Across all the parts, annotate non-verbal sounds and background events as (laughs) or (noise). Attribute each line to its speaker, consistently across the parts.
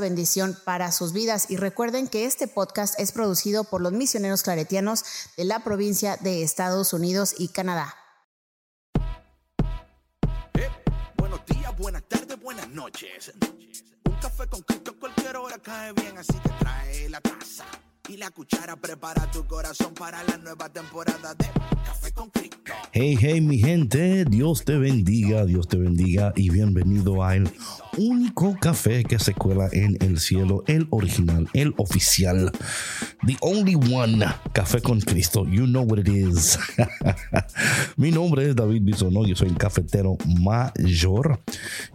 Speaker 1: bendición para sus vidas. Y recuerden que este podcast es producido por los misioneros claretianos de la provincia de Estados Unidos y Canadá.
Speaker 2: Eh, buenos días, buenas tardes, buenas noches. Un café con Cristo cualquier hora cae bien, así que trae la taza la cuchara. Prepara tu corazón para la nueva temporada de Café con Cristo.
Speaker 3: Hey, hey, mi gente, Dios te bendiga, Dios te bendiga y bienvenido a el único café que se cuela en el cielo, el original, el oficial, the only one, Café con Cristo. You know what it is. (laughs) mi nombre es David Bisono, yo soy el cafetero mayor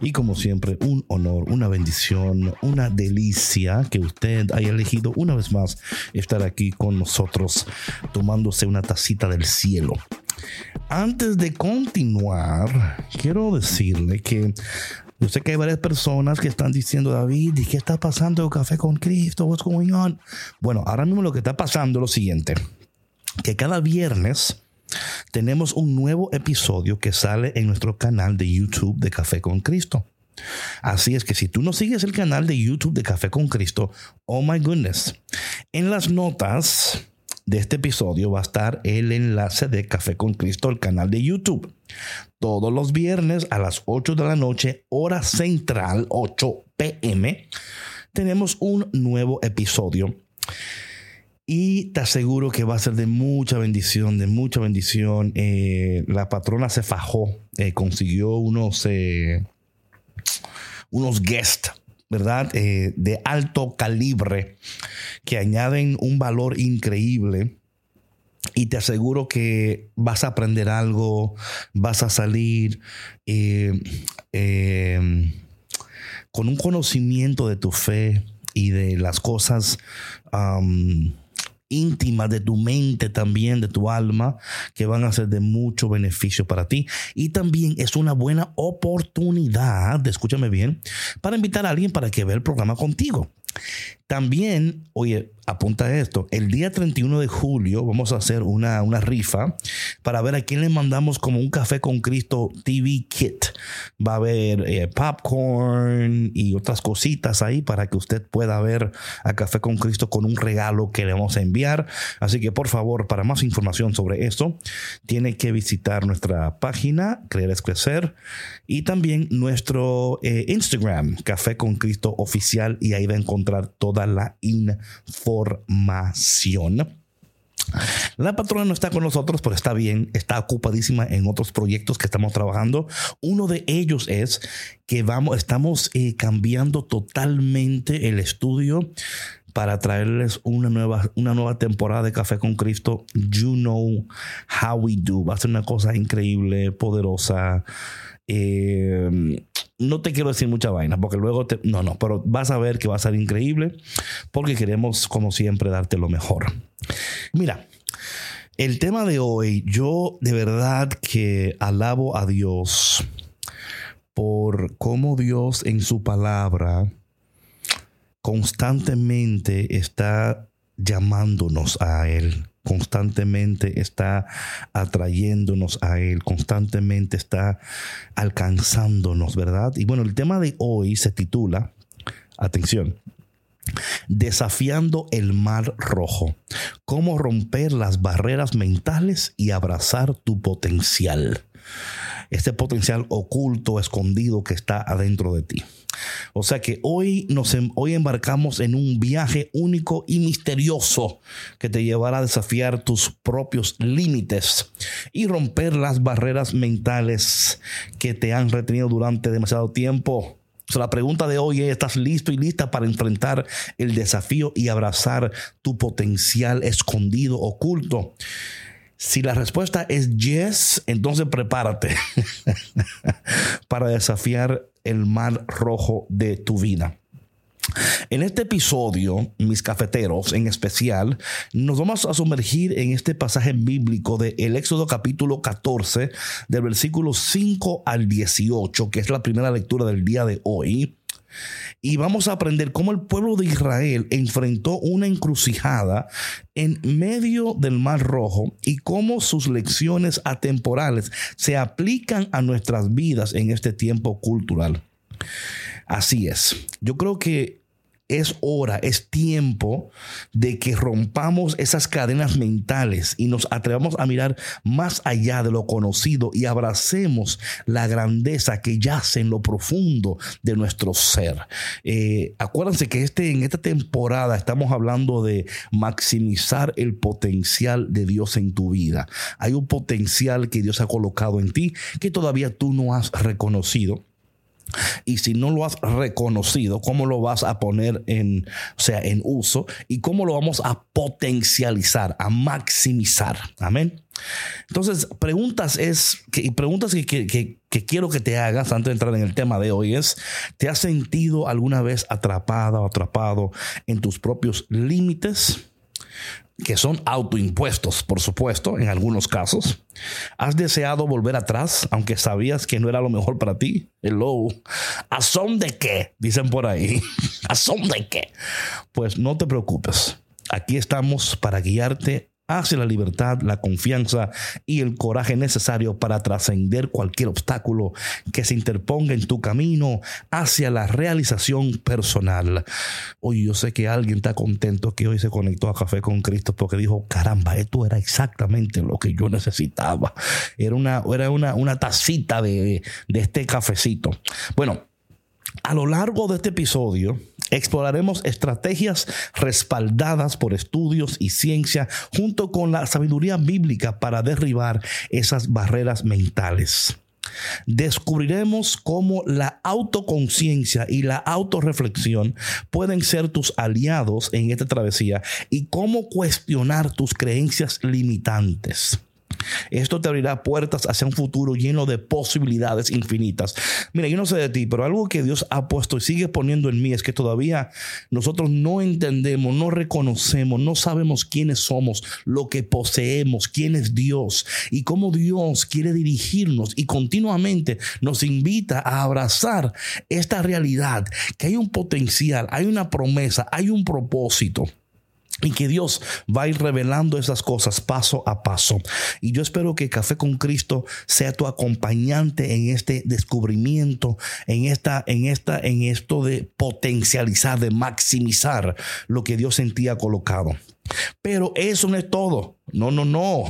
Speaker 3: y como siempre, un honor, una bendición, una delicia que usted haya elegido una vez más estar aquí con nosotros tomándose una tacita del cielo. Antes de continuar, quiero decirle que yo sé que hay varias personas que están diciendo, David, ¿y qué está pasando Café con Cristo? What's going on? Bueno, ahora mismo lo que está pasando es lo siguiente, que cada viernes tenemos un nuevo episodio que sale en nuestro canal de YouTube de Café con Cristo. Así es que si tú no sigues el canal de YouTube de Café con Cristo, oh my goodness, en las notas de este episodio va a estar el enlace de Café con Cristo, el canal de YouTube. Todos los viernes a las 8 de la noche, hora central, 8 pm, tenemos un nuevo episodio. Y te aseguro que va a ser de mucha bendición, de mucha bendición. Eh, la patrona se fajó, eh, consiguió unos, eh, unos guests ¿verdad? Eh, de alto calibre que añaden un valor increíble. Y te aseguro que vas a aprender algo, vas a salir eh, eh, con un conocimiento de tu fe y de las cosas íntimas de tu mente también, de tu alma, que van a ser de mucho beneficio para ti. Y también es una buena oportunidad, escúchame bien, para invitar a alguien para que vea el programa contigo. También, oye, apunta esto, el día 31 de julio vamos a hacer una, una, rifa para ver a quién le mandamos como un café con Cristo TV kit. Va a haber eh, popcorn y otras cositas ahí para que usted pueda ver a Café con Cristo con un regalo que le vamos a enviar. Así que por favor, para más información sobre esto, tiene que visitar nuestra página, Creer es Crecer, y también nuestro eh, Instagram, Café con Cristo Oficial, y ahí va a encontrar toda la información. La patrona no está con nosotros, pero está bien, está ocupadísima en otros proyectos que estamos trabajando. Uno de ellos es que vamos, estamos eh, cambiando totalmente el estudio para traerles una nueva, una nueva temporada de Café con Cristo. You know how we do. Va a ser una cosa increíble, poderosa. Eh, no te quiero decir mucha vaina, porque luego te, no, no, pero vas a ver que va a ser increíble, porque queremos, como siempre, darte lo mejor. Mira, el tema de hoy, yo de verdad que alabo a Dios por cómo Dios en su palabra constantemente está llamándonos a Él constantemente está atrayéndonos a Él, constantemente está alcanzándonos, ¿verdad? Y bueno, el tema de hoy se titula, atención, Desafiando el mar rojo. Cómo romper las barreras mentales y abrazar tu potencial. Este potencial oculto, escondido que está adentro de ti. O sea que hoy nos em, hoy embarcamos en un viaje único y misterioso que te llevará a desafiar tus propios límites y romper las barreras mentales que te han retenido durante demasiado tiempo. O sea, la pregunta de hoy es, ¿estás listo y lista para enfrentar el desafío y abrazar tu potencial escondido, oculto? Si la respuesta es yes, entonces prepárate (laughs) para desafiar el mar rojo de tu vida. En este episodio, mis cafeteros en especial, nos vamos a sumergir en este pasaje bíblico de el Éxodo capítulo 14, del versículo 5 al 18, que es la primera lectura del día de hoy. Y vamos a aprender cómo el pueblo de Israel enfrentó una encrucijada en medio del Mar Rojo y cómo sus lecciones atemporales se aplican a nuestras vidas en este tiempo cultural. Así es. Yo creo que es hora, es tiempo de que rompamos esas cadenas mentales y nos atrevamos a mirar más allá de lo conocido y abracemos la grandeza que yace en lo profundo de nuestro ser. Eh, acuérdense que este, en esta temporada estamos hablando de maximizar el potencial de Dios en tu vida. Hay un potencial que Dios ha colocado en ti que todavía tú no has reconocido y si no lo has reconocido, ¿cómo lo vas a poner en, o sea, en uso? ¿Y cómo lo vamos a potencializar, a maximizar? Amén. Entonces, preguntas es, que, preguntas que, que, quiero que te hagas antes de entrar en el tema de hoy es, ¿te has sentido alguna vez atrapada o atrapado en tus propios límites? Que son autoimpuestos, por supuesto, en algunos casos. ¿Has deseado volver atrás, aunque sabías que no era lo mejor para ti? Hello. ¿A son de qué? Dicen por ahí. (laughs) ¿A de qué? Pues no te preocupes. Aquí estamos para guiarte hacia la libertad, la confianza y el coraje necesario para trascender cualquier obstáculo que se interponga en tu camino hacia la realización personal. Hoy yo sé que alguien está contento que hoy se conectó a Café con Cristo porque dijo, caramba, esto era exactamente lo que yo necesitaba. Era una, era una, una tacita de, de este cafecito. Bueno, a lo largo de este episodio, exploraremos estrategias respaldadas por estudios y ciencia junto con la sabiduría bíblica para derribar esas barreras mentales. Descubriremos cómo la autoconciencia y la autorreflexión pueden ser tus aliados en esta travesía y cómo cuestionar tus creencias limitantes. Esto te abrirá puertas hacia un futuro lleno de posibilidades infinitas. Mira, yo no sé de ti, pero algo que Dios ha puesto y sigue poniendo en mí es que todavía nosotros no entendemos, no reconocemos, no sabemos quiénes somos, lo que poseemos, quién es Dios y cómo Dios quiere dirigirnos y continuamente nos invita a abrazar esta realidad, que hay un potencial, hay una promesa, hay un propósito. Y que Dios va a ir revelando esas cosas paso a paso. Y yo espero que Café con Cristo sea tu acompañante en este descubrimiento, en esta, en esta, en esto de potencializar, de maximizar lo que Dios en ti ha colocado. Pero eso no es todo. No, no, no.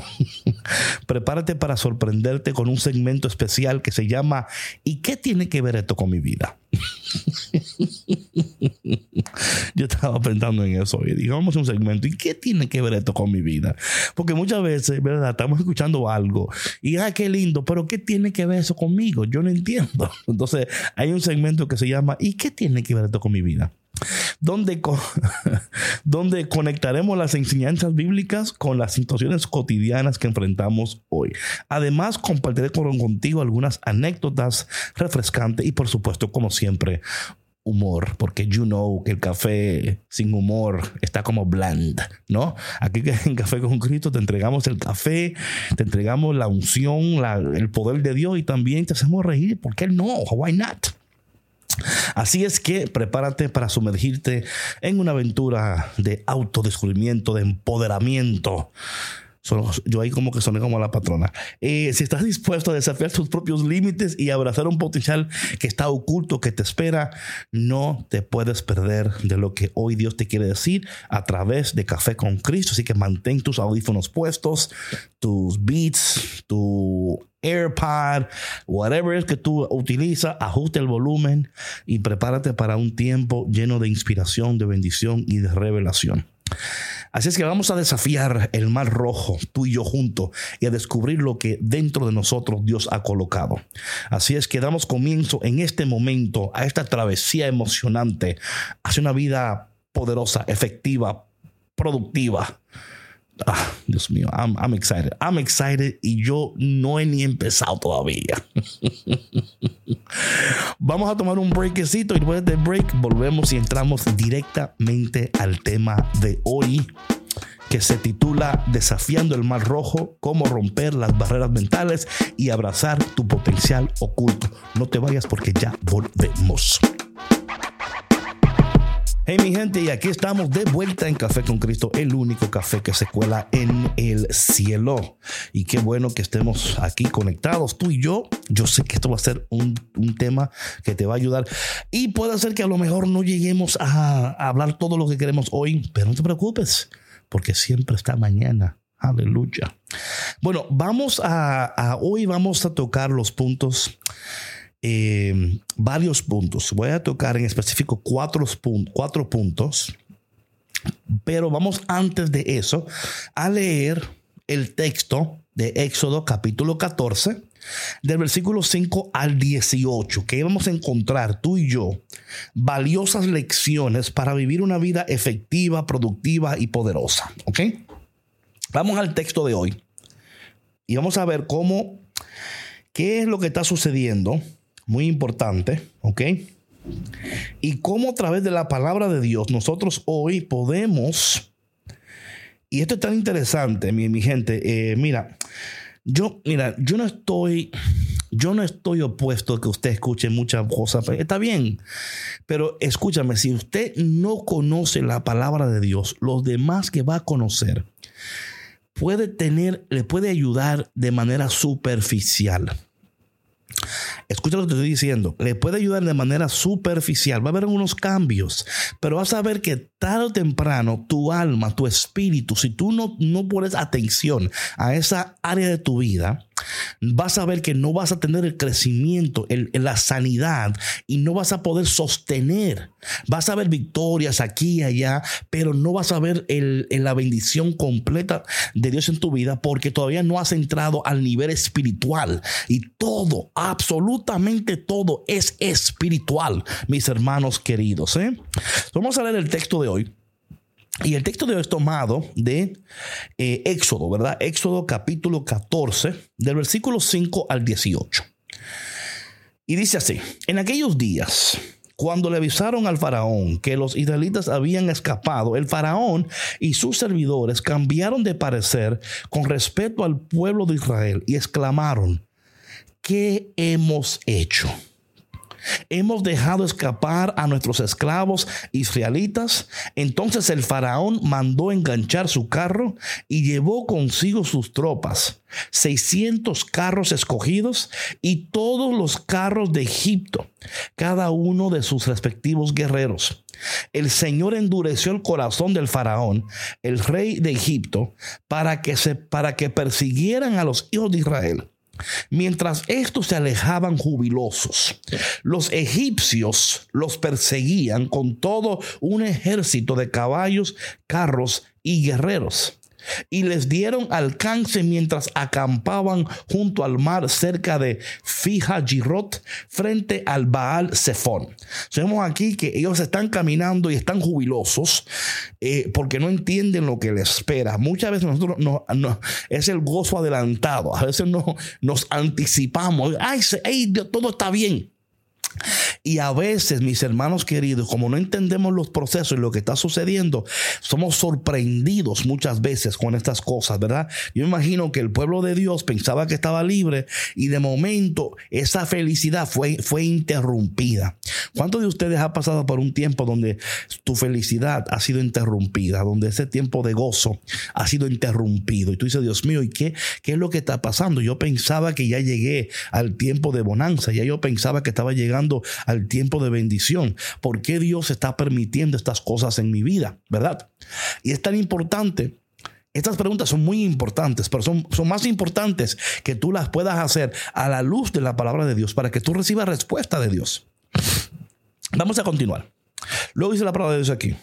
Speaker 3: (laughs) Prepárate para sorprenderte con un segmento especial que se llama ¿Y qué tiene que ver esto con mi vida? (laughs) Yo estaba pensando en eso y digamos un segmento, ¿y qué tiene que ver esto con mi vida? Porque muchas veces, ¿verdad? Estamos escuchando algo y, ah, qué lindo, pero ¿qué tiene que ver eso conmigo? Yo no entiendo. (laughs) Entonces, hay un segmento que se llama ¿y qué tiene que ver esto con mi vida? Donde, (laughs) conectaremos las enseñanzas bíblicas con las situaciones cotidianas que enfrentamos hoy. Además, compartiré contigo algunas anécdotas refrescantes y, por supuesto, como siempre, humor, porque you know que el café sin humor está como bland, ¿no? Aquí en Café con Cristo te entregamos el café, te entregamos la unción, el poder de Dios y también te hacemos reír, ¿por qué no? Why not? Así es que prepárate para sumergirte en una aventura de autodescubrimiento, de empoderamiento yo ahí como que soné como la patrona. Eh, si estás dispuesto a desafiar tus propios límites y abrazar un potencial que está oculto, que te espera, no te puedes perder de lo que hoy Dios te quiere decir a través de Café con Cristo. Así que mantén tus audífonos puestos, tus beats, tu AirPod, whatever es que tú utilizas, ajuste el volumen y prepárate para un tiempo lleno de inspiración, de bendición y de revelación. Así es que vamos a desafiar el mar rojo, tú y yo juntos, y a descubrir lo que dentro de nosotros Dios ha colocado. Así es que damos comienzo en este momento a esta travesía emocionante hacia una vida poderosa, efectiva, productiva Ah, Dios mío, I'm, I'm, excited. I'm excited y yo no he ni empezado todavía. (laughs) Vamos a tomar un breakcito y después del break volvemos y entramos directamente al tema de hoy que se titula Desafiando el Mar Rojo, cómo romper las barreras mentales y abrazar tu potencial oculto. No te vayas porque ya volvemos. Hey mi gente, y aquí estamos de vuelta en Café con Cristo, el único café que se cuela en el cielo. Y qué bueno que estemos aquí conectados, tú y yo. Yo sé que esto va a ser un, un tema que te va a ayudar. Y puede ser que a lo mejor no lleguemos a, a hablar todo lo que queremos hoy, pero no te preocupes porque siempre está mañana. Aleluya. Bueno, vamos a, hoy vamos a tocar los puntos, eh, varios puntos. Voy a tocar en específico cuatro, cuatro puntos, pero vamos antes de eso a leer el texto de Éxodo capítulo 14 del versículo 5 al 18, que vamos a encontrar tú y yo valiosas lecciones para vivir una vida efectiva, productiva y poderosa. ¿Ok? Vamos al texto de hoy y vamos a ver cómo, qué es lo que está sucediendo, muy importante, ¿ok? Y cómo a través de la palabra de Dios nosotros hoy podemos, y esto es tan interesante, mi, mi gente, eh, mira, yo, mira, yo no estoy, yo no estoy opuesto a que usted escuche muchas cosas. Está bien, pero escúchame, si usted no conoce la palabra de Dios, los demás que va a conocer puede tener, le puede ayudar de manera superficial. Escucha lo que te estoy diciendo. Le puede ayudar de manera superficial. Va a haber unos cambios, pero vas a ver que tarde o temprano tu alma, tu espíritu, si tú no, no pones atención a esa área de tu vida, vas a ver que no vas a tener el crecimiento, el, la sanidad y no vas a poder sostener. Vas a ver victorias aquí y allá, pero no vas a ver el, la bendición completa de Dios en tu vida porque todavía no has entrado al nivel espiritual. Y todo, absolutamente todo es espiritual, mis hermanos queridos. ¿eh? Vamos a leer el texto de hoy. Y el texto de hoy es tomado de eh, Éxodo, ¿verdad? Éxodo capítulo 14, del versículo 5 al 18. Y dice así, en aquellos días, cuando le avisaron al faraón que los israelitas habían escapado, el faraón y sus servidores cambiaron de parecer con respecto al pueblo de Israel y exclamaron, ¿qué hemos hecho? Hemos dejado escapar a nuestros esclavos israelitas. Entonces el faraón mandó enganchar su carro y llevó consigo sus tropas, 600 carros escogidos y todos los carros de Egipto, cada uno de sus respectivos guerreros. El Señor endureció el corazón del faraón, el rey de Egipto, para que se para que persiguieran a los hijos de Israel Mientras estos se alejaban jubilosos, los egipcios los perseguían con todo un ejército de caballos, carros y guerreros y les dieron alcance mientras acampaban junto al mar cerca de Fija Girot frente al Baal Zephon. Vemos aquí que ellos están caminando y están jubilosos eh, porque no entienden lo que les espera. Muchas veces nosotros no, es el gozo adelantado. A veces no, nos anticipamos. Ay, todo está bien. Y a veces, mis hermanos queridos, como no entendemos los procesos y lo que está sucediendo, somos sorprendidos muchas veces con estas cosas, ¿verdad? Yo imagino que el pueblo de Dios pensaba que estaba libre y de momento esa felicidad fue, fue interrumpida. ¿Cuántos de ustedes ha pasado por un tiempo donde tu felicidad ha sido interrumpida, donde ese tiempo de gozo ha sido interrumpido? Y tú dices, Dios mío, ¿y qué, qué es lo que está pasando? Yo pensaba que ya llegué al tiempo de bonanza, ya yo pensaba que estaba llegando al tiempo de bendición. ¿Por qué Dios está permitiendo estas cosas en mi vida? ¿Verdad? Y es tan importante estas preguntas son muy importantes, pero son, son, más importantes que tú las puedas hacer a la luz de la palabra de Dios para que tú recibas respuesta de Dios. Vamos a continuar. Luego dice la palabra de aquí.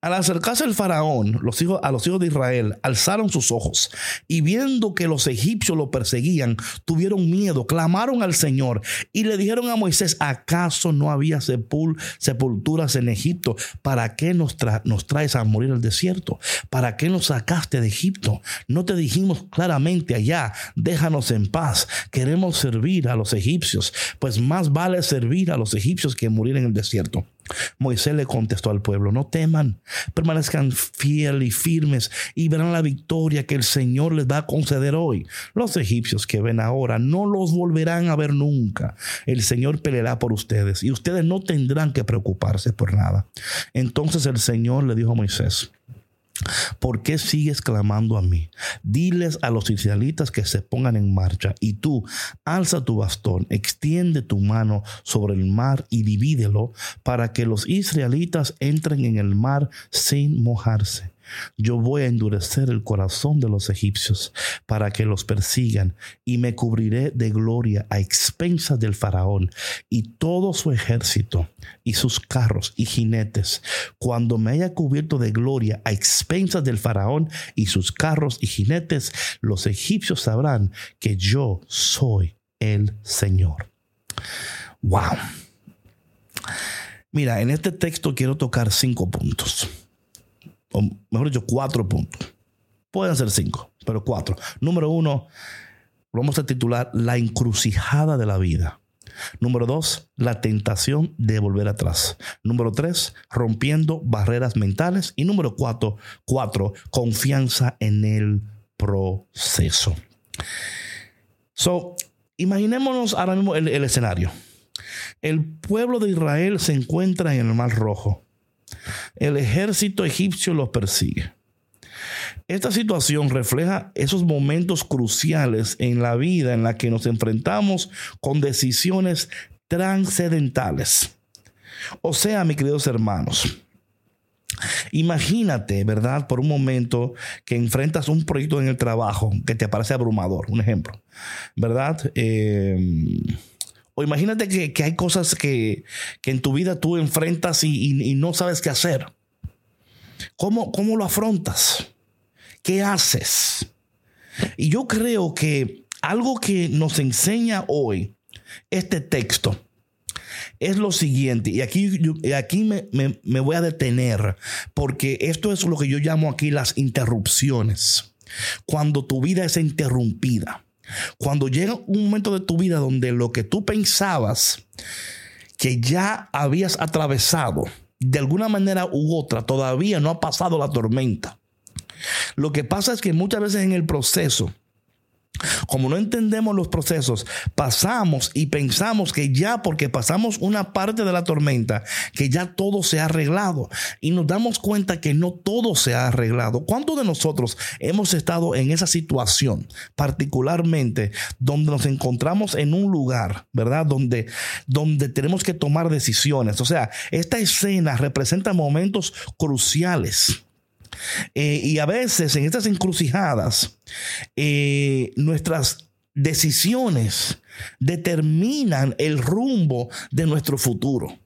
Speaker 3: Al acercarse el faraón, los hijos, a los hijos de Israel alzaron sus ojos y viendo que los egipcios lo perseguían, tuvieron miedo, clamaron al Señor y le dijeron a Moisés, ¿acaso no había sepulturas en Egipto? ¿Para qué nos, nos traes a morir al desierto? ¿Para qué nos sacaste de Egipto? No te dijimos claramente allá, déjanos en paz, queremos servir a los egipcios, pues más vale servir a los egipcios que morir en el desierto. Moisés le contestó al pueblo, no teman, permanezcan fieles y firmes y verán la victoria que el Señor les va a conceder hoy. Los egipcios que ven ahora no los volverán a ver nunca. El Señor peleará por ustedes y ustedes no tendrán que preocuparse por nada. Entonces el Señor le dijo a Moisés, ¿Por qué sigues clamando a mí? Diles a los israelitas que se pongan en marcha y tú alza tu bastón, extiende tu mano sobre el mar y divídelo para que los israelitas entren en el mar sin mojarse. Yo voy a endurecer el corazón de los egipcios para que los persigan y me cubriré de gloria a expensas del faraón y todo su ejército y sus carros y jinetes. Cuando me haya cubierto de gloria a expensas del faraón y sus carros y jinetes, los egipcios sabrán que yo soy el Señor. Wow. Mira, en este texto quiero tocar cinco puntos o mejor dicho, cuatro puntos. Pueden ser cinco, pero cuatro. Número uno, vamos a titular La encrucijada de la vida. Número dos, la tentación de volver atrás. Número tres, rompiendo barreras mentales. Y número cuatro, cuatro confianza en el proceso. So, imaginémonos ahora mismo el escenario. El pueblo de Israel se encuentra en el Mar Rojo el ejército egipcio los persigue. Esta situación refleja esos momentos cruciales en la vida en la que nos enfrentamos con decisiones transcendentales. O sea, mis queridos hermanos, imagínate, ¿verdad? Por un momento que enfrentas un proyecto en el trabajo que te parece abrumador, un ejemplo, ¿verdad? Eh, o imagínate que, hay cosas que, en tu vida tú enfrentas y, no sabes qué hacer. ¿Cómo, ¿Cómo lo afrontas? ¿Qué haces? Y yo creo que algo que nos enseña hoy este texto es lo siguiente, y aquí, aquí me, me, voy a detener, porque esto es lo que yo llamo aquí las interrupciones. Cuando tu vida es interrumpida. Cuando llega un momento de tu vida donde lo que tú pensabas que ya habías atravesado, de alguna manera u otra, todavía no ha pasado la tormenta. Lo que pasa es que muchas veces en el proceso, como no entendemos los procesos, pasamos y pensamos que ya porque pasamos una parte de la tormenta, que ya todo se ha arreglado. Y nos damos cuenta que no todo se ha arreglado. ¿Cuántos de nosotros hemos estado en esa situación, particularmente donde nos encontramos en un lugar, ¿verdad? Donde, donde tenemos que tomar decisiones. O sea, esta escena representa momentos cruciales eh, y a veces en estas encrucijadas, eh, nuestras decisiones determinan el rumbo de nuestro futuro.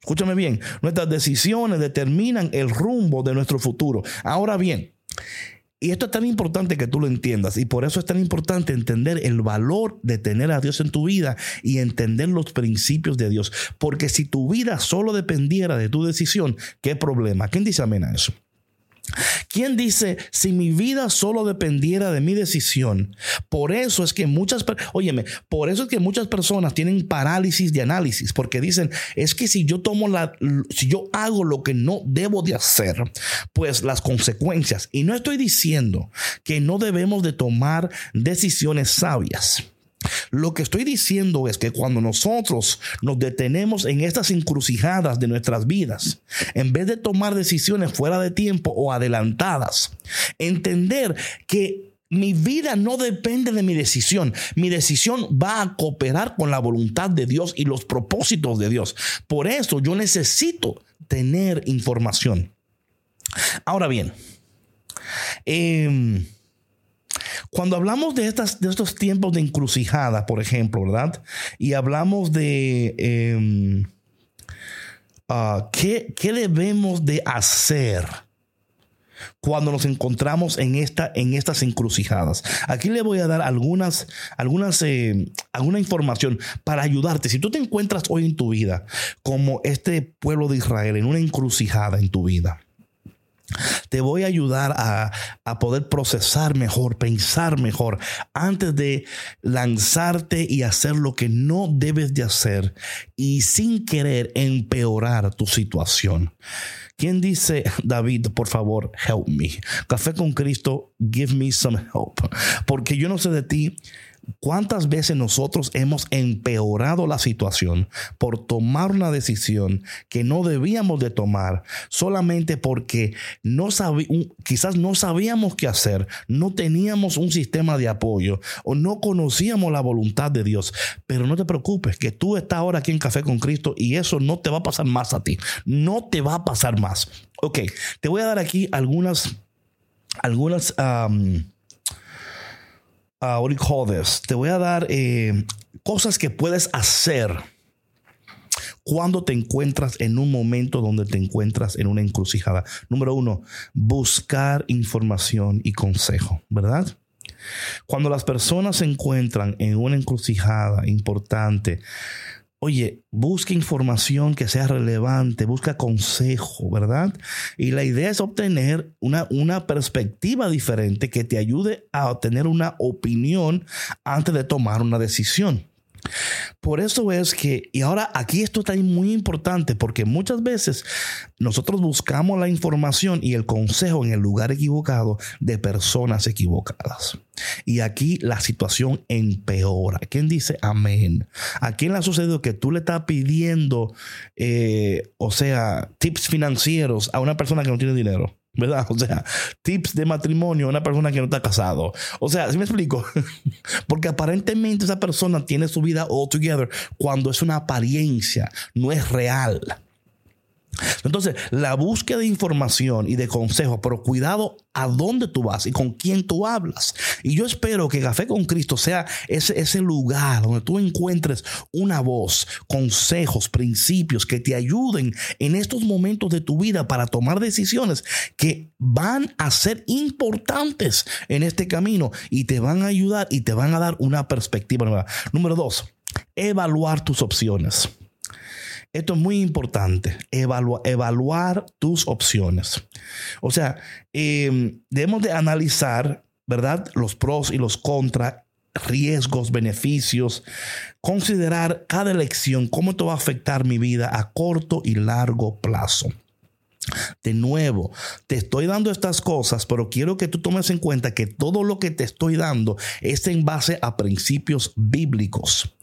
Speaker 3: Escúchame bien, nuestras decisiones determinan el rumbo de nuestro futuro. Ahora bien, y esto es tan importante que tú lo entiendas y por eso es tan importante entender el valor de tener a Dios en tu vida y entender los principios de Dios. Porque si tu vida solo dependiera de tu decisión, ¿qué problema? ¿Quién dice amén a eso? ¿Quién dice, si mi vida solo dependiera de mi decisión? Por eso es que muchas, por eso es que muchas personas tienen parálisis de análisis, porque dicen, es que si yo tomo la, si yo hago lo que no debo de hacer, pues las consecuencias, y no estoy diciendo que no debemos de tomar decisiones sabias. Lo que estoy diciendo es que cuando nosotros nos detenemos en estas encrucijadas de nuestras vidas, en vez de tomar decisiones fuera de tiempo o adelantadas, entender que mi vida no depende de mi decisión. Mi decisión va a cooperar con la voluntad de Dios y los propósitos de Dios. Por eso yo necesito tener información. Ahora bien, eh, cuando hablamos de, estas, de estos tiempos de encrucijada, por ejemplo, ¿verdad? Y hablamos de... Em, ah, ¿qué, ¿qué debemos de hacer? cuando nos encontramos en, esta, en estas encrucijadas. Aquí le voy a dar algunas, algunas, eh, alguna información para ayudarte. Si tú te encuentras hoy en tu vida como este pueblo de Israel en una encrucijada en tu vida, te voy a ayudar a, a, poder procesar mejor, pensar mejor, antes de lanzarte y hacer lo que no debes de hacer y sin querer empeorar tu situación. ¿Quién dice, David, por favor, help me? Café con Cristo, give me some help. Porque yo no sé de ti, ¿Cuántas veces nosotros hemos empeorado la situación por tomar una decisión que no debíamos de tomar solamente porque no quizás no sabíamos qué hacer, no teníamos un sistema de apoyo o no conocíamos la voluntad de Dios? Pero no te preocupes, que tú estás ahora aquí en Café con Cristo y eso no te va a pasar más a ti. No te va a pasar más. Ok, te voy a dar aquí algunas, algunas uh, Te voy a dar eh, cosas que puedes hacer cuando te encuentras en un momento donde te encuentras en una encrucijada. Número uno, buscar información y consejo, ¿verdad? Cuando las personas se encuentran en una encrucijada importante, Oye, busca información que sea relevante, busca consejo, ¿verdad? Y la idea es obtener una, una perspectiva diferente que te ayude a obtener una opinión antes de tomar una decisión. Por eso es que, y ahora aquí esto está muy importante porque muchas veces nosotros buscamos la información y el consejo en el lugar equivocado de personas equivocadas. Y aquí la situación empeora. ¿Quién dice amén? ¿A quién le ha sucedido que tú le estás pidiendo, eh, o sea, tips financieros a una persona que no tiene dinero? ¿Verdad? O sea, tips de matrimonio a una persona que no está casado. O sea, ¿sí me explico? (laughs) Porque aparentemente esa persona tiene su vida all together cuando es una apariencia, no es real. Entonces, la búsqueda de información y de consejos, pero cuidado a dónde tú vas y con quién tú hablas. Y yo espero que Café con Cristo sea ese, ese lugar donde tú encuentres una voz, consejos, principios que te ayuden en estos momentos de tu vida para tomar decisiones que van a ser importantes en este camino y te van a ayudar y te van a dar una perspectiva nueva. Número dos, evaluar tus opciones. Esto es muy importante, evaluar tus opciones. O sea, em, debemos de analizar, ¿verdad? Los pros y los contras, riesgos, beneficios, considerar cada elección, cómo esto va a afectar mi vida a corto y largo plazo. De nuevo, te estoy dando estas cosas, pero quiero que tú tomes en cuenta que todo lo que te estoy dando es en base a principios bíblicos.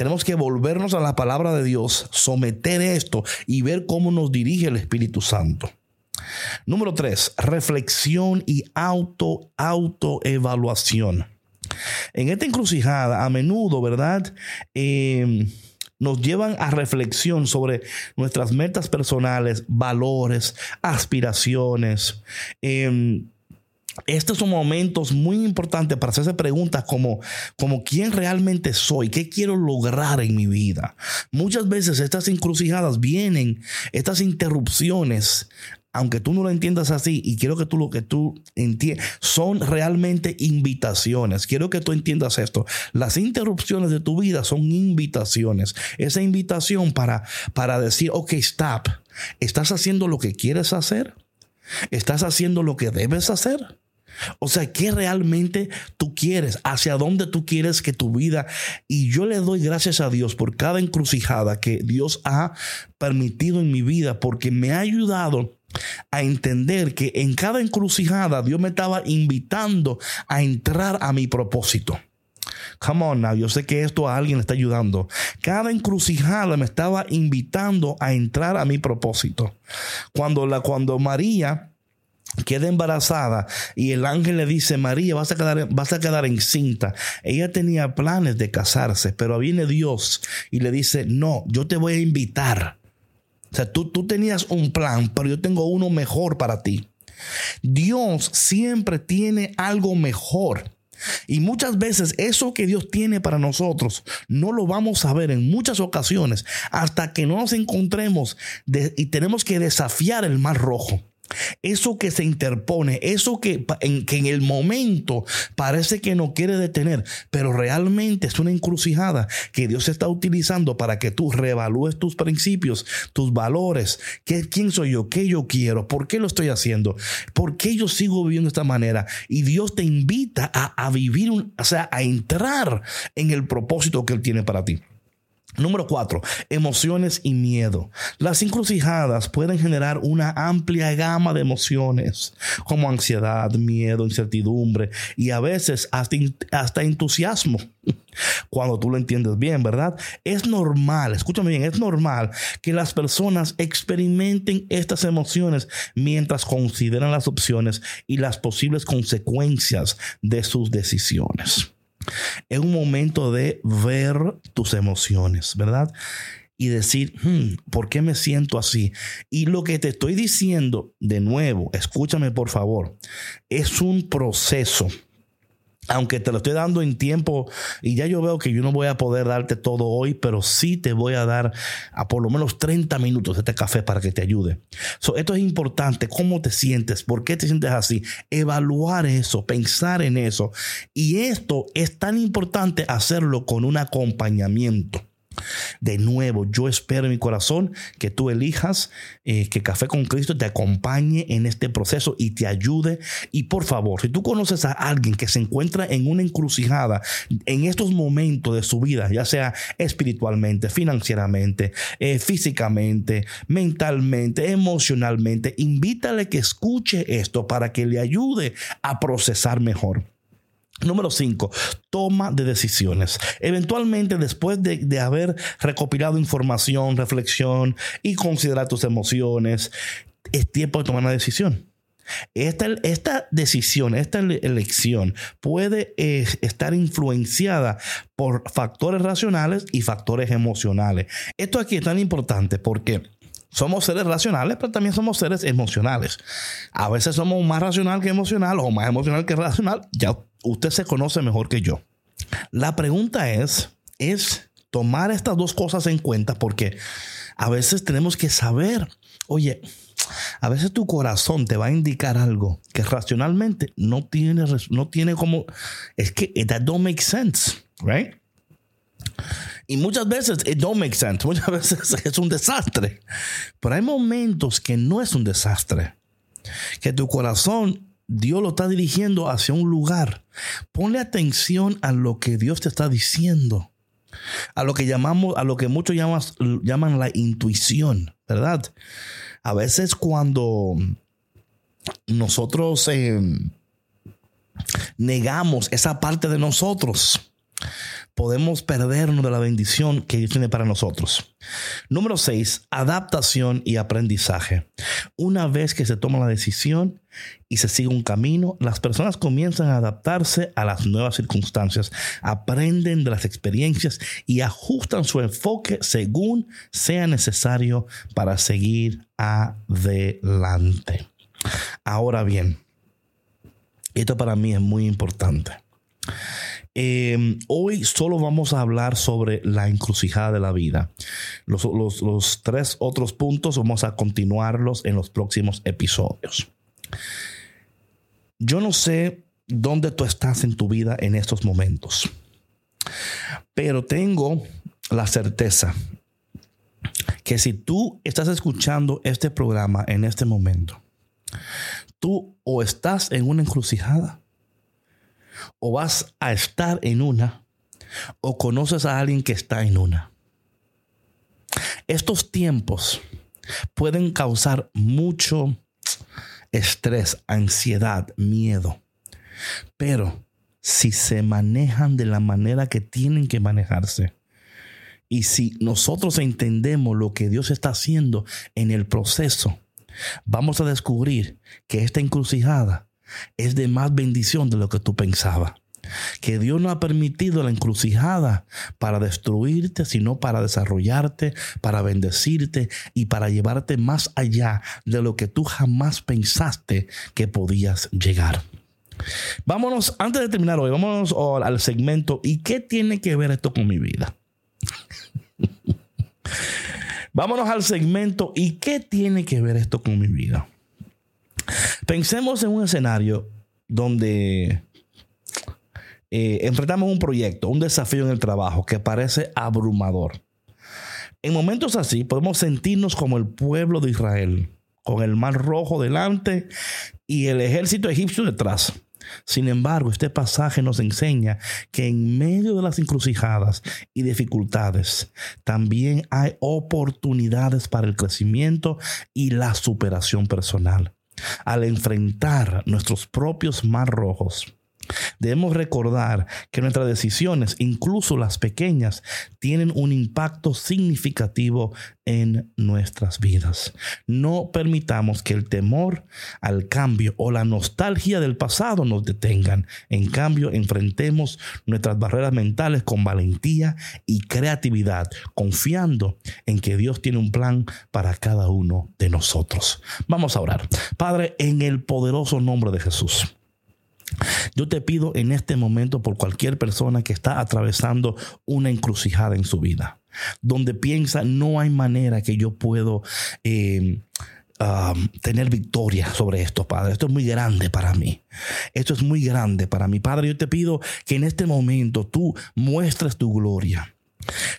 Speaker 3: Tenemos que volvernos a la palabra de Dios, someter esto y ver cómo nos dirige el Espíritu Santo. Número tres, reflexión y auto, autoevaluación. En esta encrucijada, a menudo, ¿verdad? Em, nos llevan a reflexión sobre nuestras metas personales, valores, aspiraciones. Eh, estos son momentos muy importantes para hacerse preguntas como, como quién realmente soy, qué quiero lograr en mi vida. Muchas veces estas encrucijadas vienen, estas interrupciones, aunque tú no lo entiendas así, y quiero que tú lo que tú entiendas, son realmente invitaciones. Quiero que tú entiendas esto. Las interrupciones de tu vida son invitaciones. Esa invitación para, para decir, ok, stop. ¿Estás haciendo lo que quieres hacer? ¿Estás haciendo lo que debes hacer? O sea, ¿qué realmente tú quieres? ¿Hacia dónde tú quieres que tu vida? Y yo le doy gracias a Dios por cada encrucijada que Dios ha permitido en mi vida, porque me ha ayudado a entender que en cada encrucijada Dios me estaba invitando a entrar a mi propósito. Come on now, yo sé que esto a alguien le está ayudando. Cada encrucijada me estaba invitando a entrar a mi propósito. Cuando, la, cuando María queda embarazada y el ángel le dice, María, vas a quedar, vas a quedar encinta. Ella tenía planes de casarse, pero viene Dios y le dice, no, yo te voy a invitar. O sea, tú, tú tenías un plan, pero yo tengo uno mejor para ti. Dios siempre tiene algo mejor. Y muchas veces eso que Dios tiene para nosotros no lo vamos a ver en muchas ocasiones hasta que no nos encontremos y tenemos que desafiar el mar rojo. Eso que se interpone, eso que en, que en el momento parece que no quiere detener, pero realmente es una encrucijada que Dios está utilizando para que tú reevalúes tus principios, tus valores, ¿Qué, quién soy yo, qué yo quiero, por qué lo estoy haciendo, por qué yo sigo viviendo de esta manera. Y Dios te invita a, a vivir, un, o sea, a entrar en el propósito que Él tiene para ti. Número cuatro, emociones y miedo. Las encrucijadas pueden generar una amplia gama de emociones, como ansiedad, miedo, incertidumbre y a veces hasta, hasta entusiasmo. (laughs) Cuando tú lo entiendes bien, ¿verdad? Es normal, escúchame bien, es normal que las personas experimenten estas emociones mientras consideran las opciones y las posibles consecuencias de sus decisiones. Es un momento de ver tus emociones, ¿verdad? Y decir, hmm, ¿por qué me siento así? Y lo que te estoy diciendo, de nuevo, escúchame por favor, es un proceso aunque te lo estoy dando en tiempo y ya yo veo que yo no voy a poder darte todo hoy, pero sí te voy a dar a por lo menos 30 minutos de este café para que te ayude. esto es importante, cómo te sientes, por qué te sientes así, evaluar eso, pensar en eso. Y esto es tan importante hacerlo con un acompañamiento. De nuevo, yo espero en mi corazón que tú elijas eh, que Café con Cristo te acompañe en este proceso y te ayude. Y por favor, si tú conoces a alguien que se encuentra en una encrucijada en estos momentos de su vida, ya sea espiritualmente, financieramente, eh, físicamente, mentalmente, emocionalmente, invítale que escuche esto para que le ayude a procesar mejor. Número 5, toma de decisiones. Eventualmente, después de, haber recopilado información, reflexión y considerar tus emociones, es tiempo de tomar una decisión. Esta, esta decisión, esta elección puede eh, estar influenciada por factores racionales y factores emocionales. Esto aquí es tan importante porque somos seres racionales, pero también somos seres emocionales. A veces somos más racional que emocional o más emocional que racional. Ya usted se conoce mejor que yo. La pregunta es, es tomar estas dos cosas en cuenta porque a veces tenemos que saber, oye, a veces tu corazón te va a indicar algo que racionalmente no tiene, no tiene como, es que that don't make sense, right? Y muchas veces it don't make sense, (laughs) muchas veces es un desastre. Pero hay momentos que no es un desastre, que tu corazón Dios lo está dirigiendo hacia un lugar. Ponle atención a lo que Dios te está diciendo. A lo que llamamos, a lo que muchos llaman la intuición, ¿verdad? A veces cuando nosotros eh, negamos esa parte de nosotros, podemos perdernos de la bendición que Dios tiene para nosotros. Número 6, adaptación y aprendizaje. Una vez que se toma la decisión y se sigue un camino, las personas comienzan a adaptarse a las nuevas circunstancias, aprenden de las experiencias y ajustan su enfoque según sea necesario para seguir adelante. Ahora bien, esto para mí es muy importante. Em, hoy solo vamos a hablar sobre la encrucijada de la vida. Los, los tres otros puntos vamos a continuarlos en los próximos episodios. Yo no sé dónde tú estás en tu vida en estos momentos, pero tengo la certeza que si tú estás escuchando este programa en este momento, tú o estás en una encrucijada o vas a estar en una o conoces a alguien que está en una. Estos tiempos pueden causar mucho estrés, ansiedad, miedo, pero si se manejan de la manera que tienen que manejarse, y si nosotros entendemos lo que Dios está haciendo en el proceso, vamos a descubrir que esta encrucijada es de más bendición de lo que tú pensabas. Que Dios no ha permitido la encrucijada para destruirte, sino para desarrollarte, para bendecirte y para llevarte más allá de lo que tú jamás pensaste que podías llegar. Vámonos, antes de terminar hoy, vámonos al segmento ¿y qué tiene que ver esto con mi vida? (laughs) vámonos al segmento ¿y qué tiene que ver esto con mi vida? Pensemos en un escenario donde eh, enfrentamos un proyecto, un desafío en el trabajo que parece abrumador. En momentos así podemos sentirnos como el pueblo de Israel, con el mar rojo delante y el ejército egipcio detrás. Sin embargo, este pasaje nos enseña que en medio de las encrucijadas y dificultades también hay oportunidades para el crecimiento y la superación personal. Al enfrentar nuestros propios mar rojos, Debemos recordar que nuestras decisiones, incluso las pequeñas, tienen un impacto significativo en nuestras vidas. No permitamos que el temor al cambio o la nostalgia del pasado nos detengan. En cambio, enfrentemos nuestras barreras mentales con valentía y creatividad, confiando en que Dios tiene un plan para cada uno de nosotros. Vamos a orar. Padre, en el poderoso nombre de Jesús. Yo te pido en este momento por cualquier persona que está atravesando una encrucijada en su vida, donde piensa no hay manera que yo puedo um, tener victoria sobre esto, Padre. Esto es muy grande para mí. Esto es muy grande para mí, Padre. Yo te pido que en este momento tú muestres tu gloria.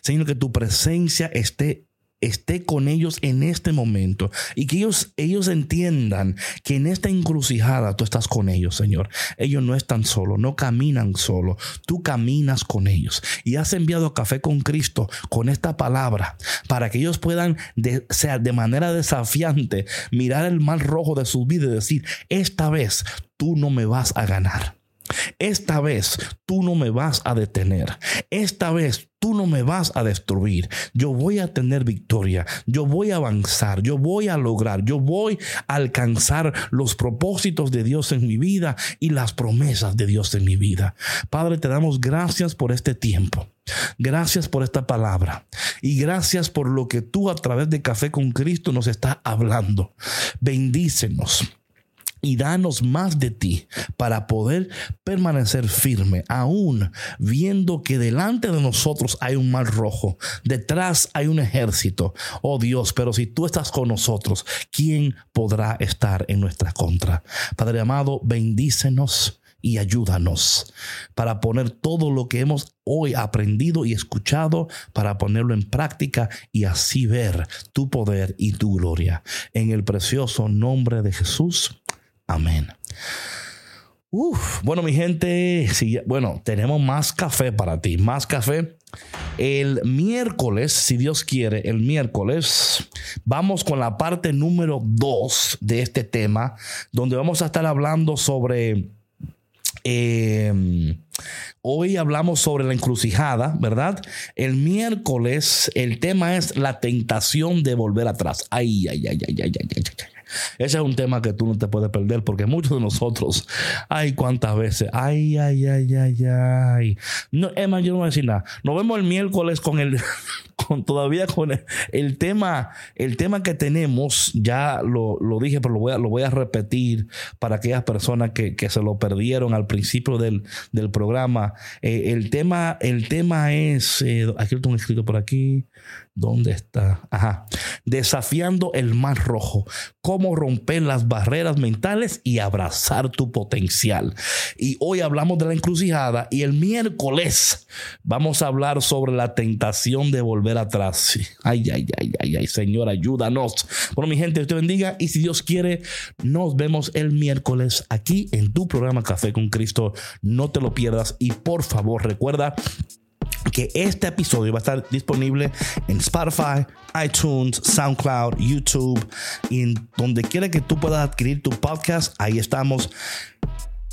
Speaker 3: Señor, que tu presencia esté esté con ellos en este momento y que ellos, ellos entiendan que en esta encrucijada tú estás con ellos, Señor. Ellos no están solos, no caminan solos, tú caminas con ellos y has enviado Café con Cristo con esta palabra para que ellos puedan, de, sea de manera desafiante, mirar el mal rojo de su vida y decir, esta vez tú no me vas a ganar. Esta vez tú no me vas a detener. Esta vez tú no me vas a destruir. Yo voy a tener victoria. Yo voy a avanzar. Yo voy a lograr. Yo voy a alcanzar los propósitos de Dios en mi vida y las promesas de Dios en mi vida. Padre, te damos gracias por este tiempo. Gracias por esta palabra y gracias por lo que tú a través de Café con Cristo nos estás hablando. Bendícenos y danos más de ti para poder permanecer firme, aún viendo que delante de nosotros hay un mar rojo, detrás hay un ejército. Oh Dios, pero si tú estás con nosotros, ¿quién podrá estar en nuestra contra? Padre amado, bendícenos y ayúdanos para poner todo lo que hemos hoy aprendido y escuchado para ponerlo en práctica y así ver tu poder y tu gloria. En el precioso nombre de Jesús. Amén. Uf, bueno, mi gente, bueno, tenemos más café para ti, más café. El miércoles, si Dios quiere, el miércoles, vamos con la parte número dos de este tema, donde vamos a estar hablando sobre... Em, hoy hablamos sobre la encrucijada, ¿verdad? El miércoles el tema es la tentación de volver atrás. Ay, ay, ay, ay, ay, ay, ay. ay. Ese es un tema que tú no te puedes perder porque muchos de nosotros, ay, cuántas veces, ay, ay, ay, ay, ay. No, Emma, yo no voy a decir nada. Nos vemos el miércoles con el, (laughs) con todavía con el, tema, el tema que tenemos, ya lo, dije, pero lo voy, a, lo voy a repetir para aquellas personas que, se lo perdieron al principio del, programa. Eh, el, tema, el tema es, eh, aquí lo tengo escrito por aquí, ¿Dónde está? Ajá. Desafiando el mar rojo. Cómo romper las barreras mentales y abrazar tu potencial. Y hoy hablamos de la encrucijada y el miércoles vamos a hablar sobre la tentación de volver atrás. Ay, ay, ay, ay, ay, Señor, ayúdanos. Bueno, mi gente, Dios te bendiga y si Dios quiere, nos vemos el miércoles aquí en tu programa Café con Cristo. No te lo pierdas y por favor recuerda que este episodio va a estar disponible en Spotify, iTunes, SoundCloud, YouTube y en donde quiera que tú puedas adquirir tu podcast, ahí estamos.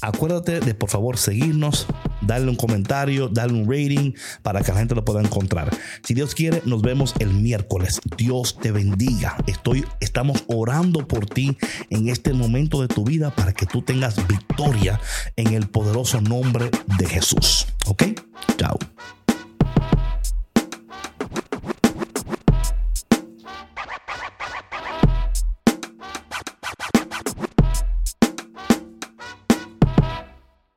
Speaker 3: Acuérdate de por favor seguirnos, darle un comentario, darle un rating para que la gente lo pueda encontrar. Si Dios quiere, nos vemos el miércoles. Dios te bendiga. Estoy, estamos orando por ti en este momento de tu vida para que tú tengas victoria en el poderoso nombre de Jesús. ¿Ok? Chao.